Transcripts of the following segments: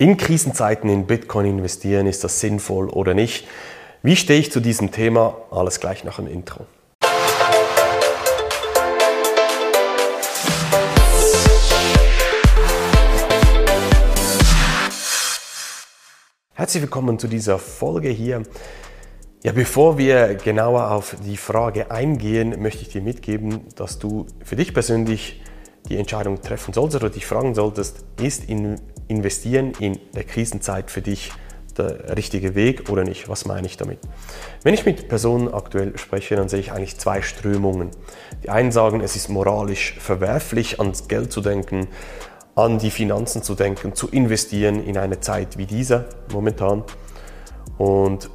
In Krisenzeiten in Bitcoin investieren, ist das sinnvoll oder nicht? Wie stehe ich zu diesem Thema? Alles gleich nach dem Intro. Herzlich willkommen zu dieser Folge hier. Ja, bevor wir genauer auf die Frage eingehen, möchte ich dir mitgeben, dass du für dich persönlich die Entscheidung treffen solltest oder dich fragen solltest, ist in investieren in der Krisenzeit für dich der richtige Weg oder nicht? Was meine ich damit? Wenn ich mit Personen aktuell spreche, dann sehe ich eigentlich zwei Strömungen. Die einen sagen, es ist moralisch verwerflich, ans Geld zu denken, an die Finanzen zu denken, zu investieren in eine Zeit wie dieser momentan. Und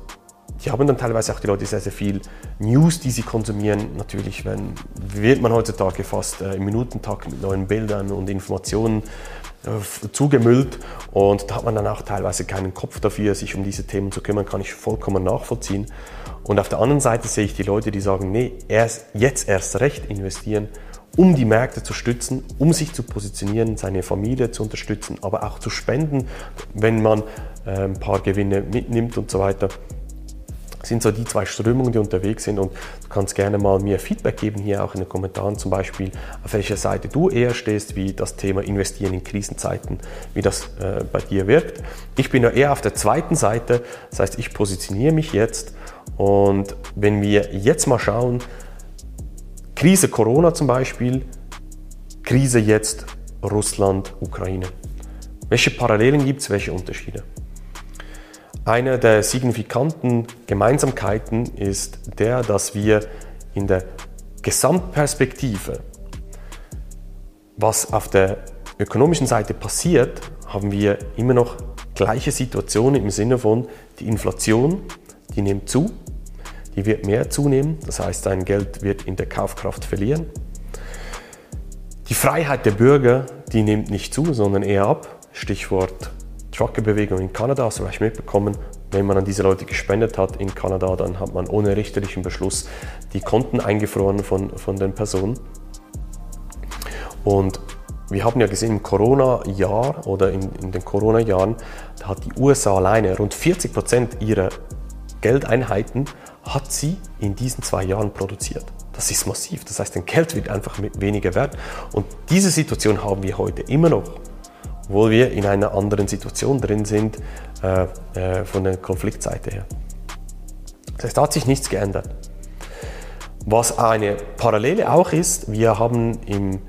die haben dann teilweise auch die Leute sehr, sehr viel News, die sie konsumieren. Natürlich wenn, wird man heutzutage fast äh, im Minutentakt mit neuen Bildern und Informationen äh, zugemüllt und da hat man dann auch teilweise keinen Kopf dafür, sich um diese Themen zu kümmern, kann ich vollkommen nachvollziehen. Und auf der anderen Seite sehe ich die Leute, die sagen, nee, erst, jetzt erst recht investieren, um die Märkte zu stützen, um sich zu positionieren, seine Familie zu unterstützen, aber auch zu spenden, wenn man äh, ein paar Gewinne mitnimmt und so weiter sind so die zwei Strömungen, die unterwegs sind und du kannst gerne mal mir Feedback geben, hier auch in den Kommentaren zum Beispiel, auf welcher Seite du eher stehst, wie das Thema Investieren in Krisenzeiten, wie das äh, bei dir wirkt. Ich bin ja eher auf der zweiten Seite, das heißt, ich positioniere mich jetzt und wenn wir jetzt mal schauen, Krise Corona zum Beispiel, Krise jetzt Russland, Ukraine. Welche Parallelen gibt es, welche Unterschiede? Eine der signifikanten Gemeinsamkeiten ist der, dass wir in der Gesamtperspektive, was auf der ökonomischen Seite passiert, haben wir immer noch gleiche Situationen im Sinne von, die Inflation, die nimmt zu, die wird mehr zunehmen, das heißt, dein Geld wird in der Kaufkraft verlieren. Die Freiheit der Bürger, die nimmt nicht zu, sondern eher ab. Stichwort Truckerbewegung in Kanada, hast du vielleicht mitbekommen, wenn man an diese Leute gespendet hat in Kanada, dann hat man ohne richterlichen Beschluss die Konten eingefroren von, von den Personen. Und wir haben ja gesehen, im Corona-Jahr oder in, in den Corona-Jahren, da hat die USA alleine rund 40 Prozent ihrer Geldeinheiten hat sie in diesen zwei Jahren produziert. Das ist massiv. Das heißt, dein Geld wird einfach weniger wert. Und diese Situation haben wir heute immer noch obwohl wir in einer anderen Situation drin sind äh, äh, von der Konfliktseite her. Das heißt, da hat sich nichts geändert. Was eine Parallele auch ist, wir haben im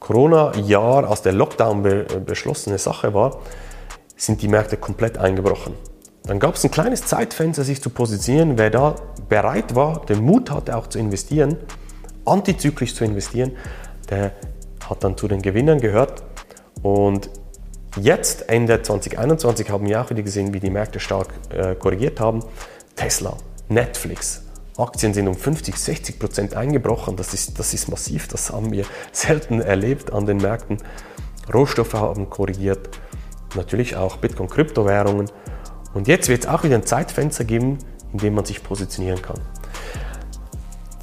Corona-Jahr, als der Lockdown be beschlossene Sache war, sind die Märkte komplett eingebrochen. Dann gab es ein kleines Zeitfenster, sich zu positionieren. Wer da bereit war, den Mut hatte auch zu investieren, antizyklisch zu investieren, der hat dann zu den Gewinnern gehört. Und Jetzt, Ende 2021, haben wir auch wieder gesehen, wie die Märkte stark äh, korrigiert haben. Tesla, Netflix, Aktien sind um 50, 60 Prozent eingebrochen. Das ist, das ist massiv, das haben wir selten erlebt an den Märkten. Rohstoffe haben korrigiert, natürlich auch Bitcoin, Kryptowährungen. Und jetzt wird es auch wieder ein Zeitfenster geben, in dem man sich positionieren kann.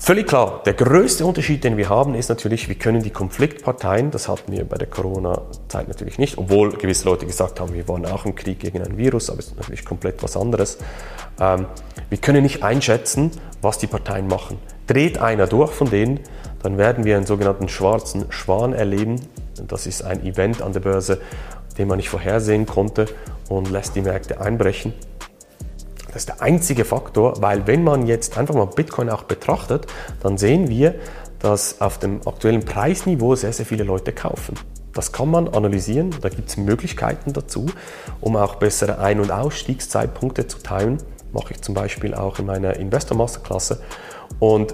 Völlig klar, der größte Unterschied, den wir haben, ist natürlich, wir können die Konfliktparteien, das hatten wir bei der Corona-Zeit natürlich nicht, obwohl gewisse Leute gesagt haben, wir waren auch im Krieg gegen ein Virus, aber es ist natürlich komplett was anderes. Ähm, wir können nicht einschätzen, was die Parteien machen. Dreht einer durch von denen, dann werden wir einen sogenannten schwarzen Schwan erleben. Das ist ein Event an der Börse, den man nicht vorhersehen konnte und lässt die Märkte einbrechen. Das ist der einzige Faktor, weil wenn man jetzt einfach mal Bitcoin auch betrachtet, dann sehen wir, dass auf dem aktuellen Preisniveau sehr, sehr viele Leute kaufen. Das kann man analysieren, da gibt es Möglichkeiten dazu, um auch bessere Ein- und Ausstiegszeitpunkte zu teilen. Mache ich zum Beispiel auch in meiner Investor Masterklasse. Und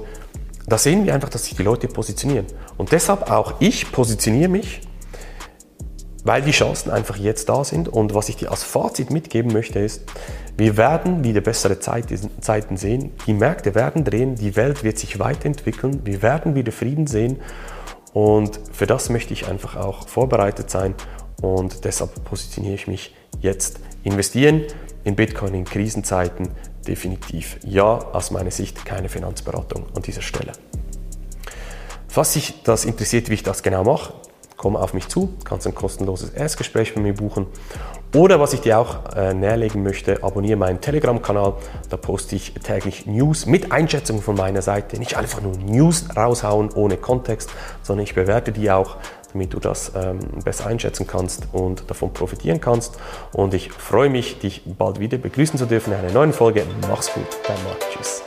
da sehen wir einfach, dass sich die Leute positionieren. Und deshalb auch ich positioniere mich weil die Chancen einfach jetzt da sind. Und was ich dir als Fazit mitgeben möchte, ist, wir werden wieder bessere Zeiten sehen. Die Märkte werden drehen, die Welt wird sich weiterentwickeln, wir werden wieder Frieden sehen. Und für das möchte ich einfach auch vorbereitet sein. Und deshalb positioniere ich mich jetzt. Investieren in Bitcoin in Krisenzeiten definitiv ja, aus meiner Sicht keine Finanzberatung an dieser Stelle. Falls dich das interessiert, wie ich das genau mache, komm auf mich zu, kannst ein kostenloses Erstgespräch bei mir buchen Oder was ich dir auch äh, näherlegen möchte, abonniere meinen Telegram-Kanal. Da poste ich täglich News mit Einschätzungen von meiner Seite. Nicht einfach nur News raushauen ohne Kontext, sondern ich bewerte die auch, damit du das ähm, besser einschätzen kannst und davon profitieren kannst. Und ich freue mich, dich bald wieder begrüßen zu dürfen in einer neuen Folge. Mach's gut, dein Marc. Tschüss.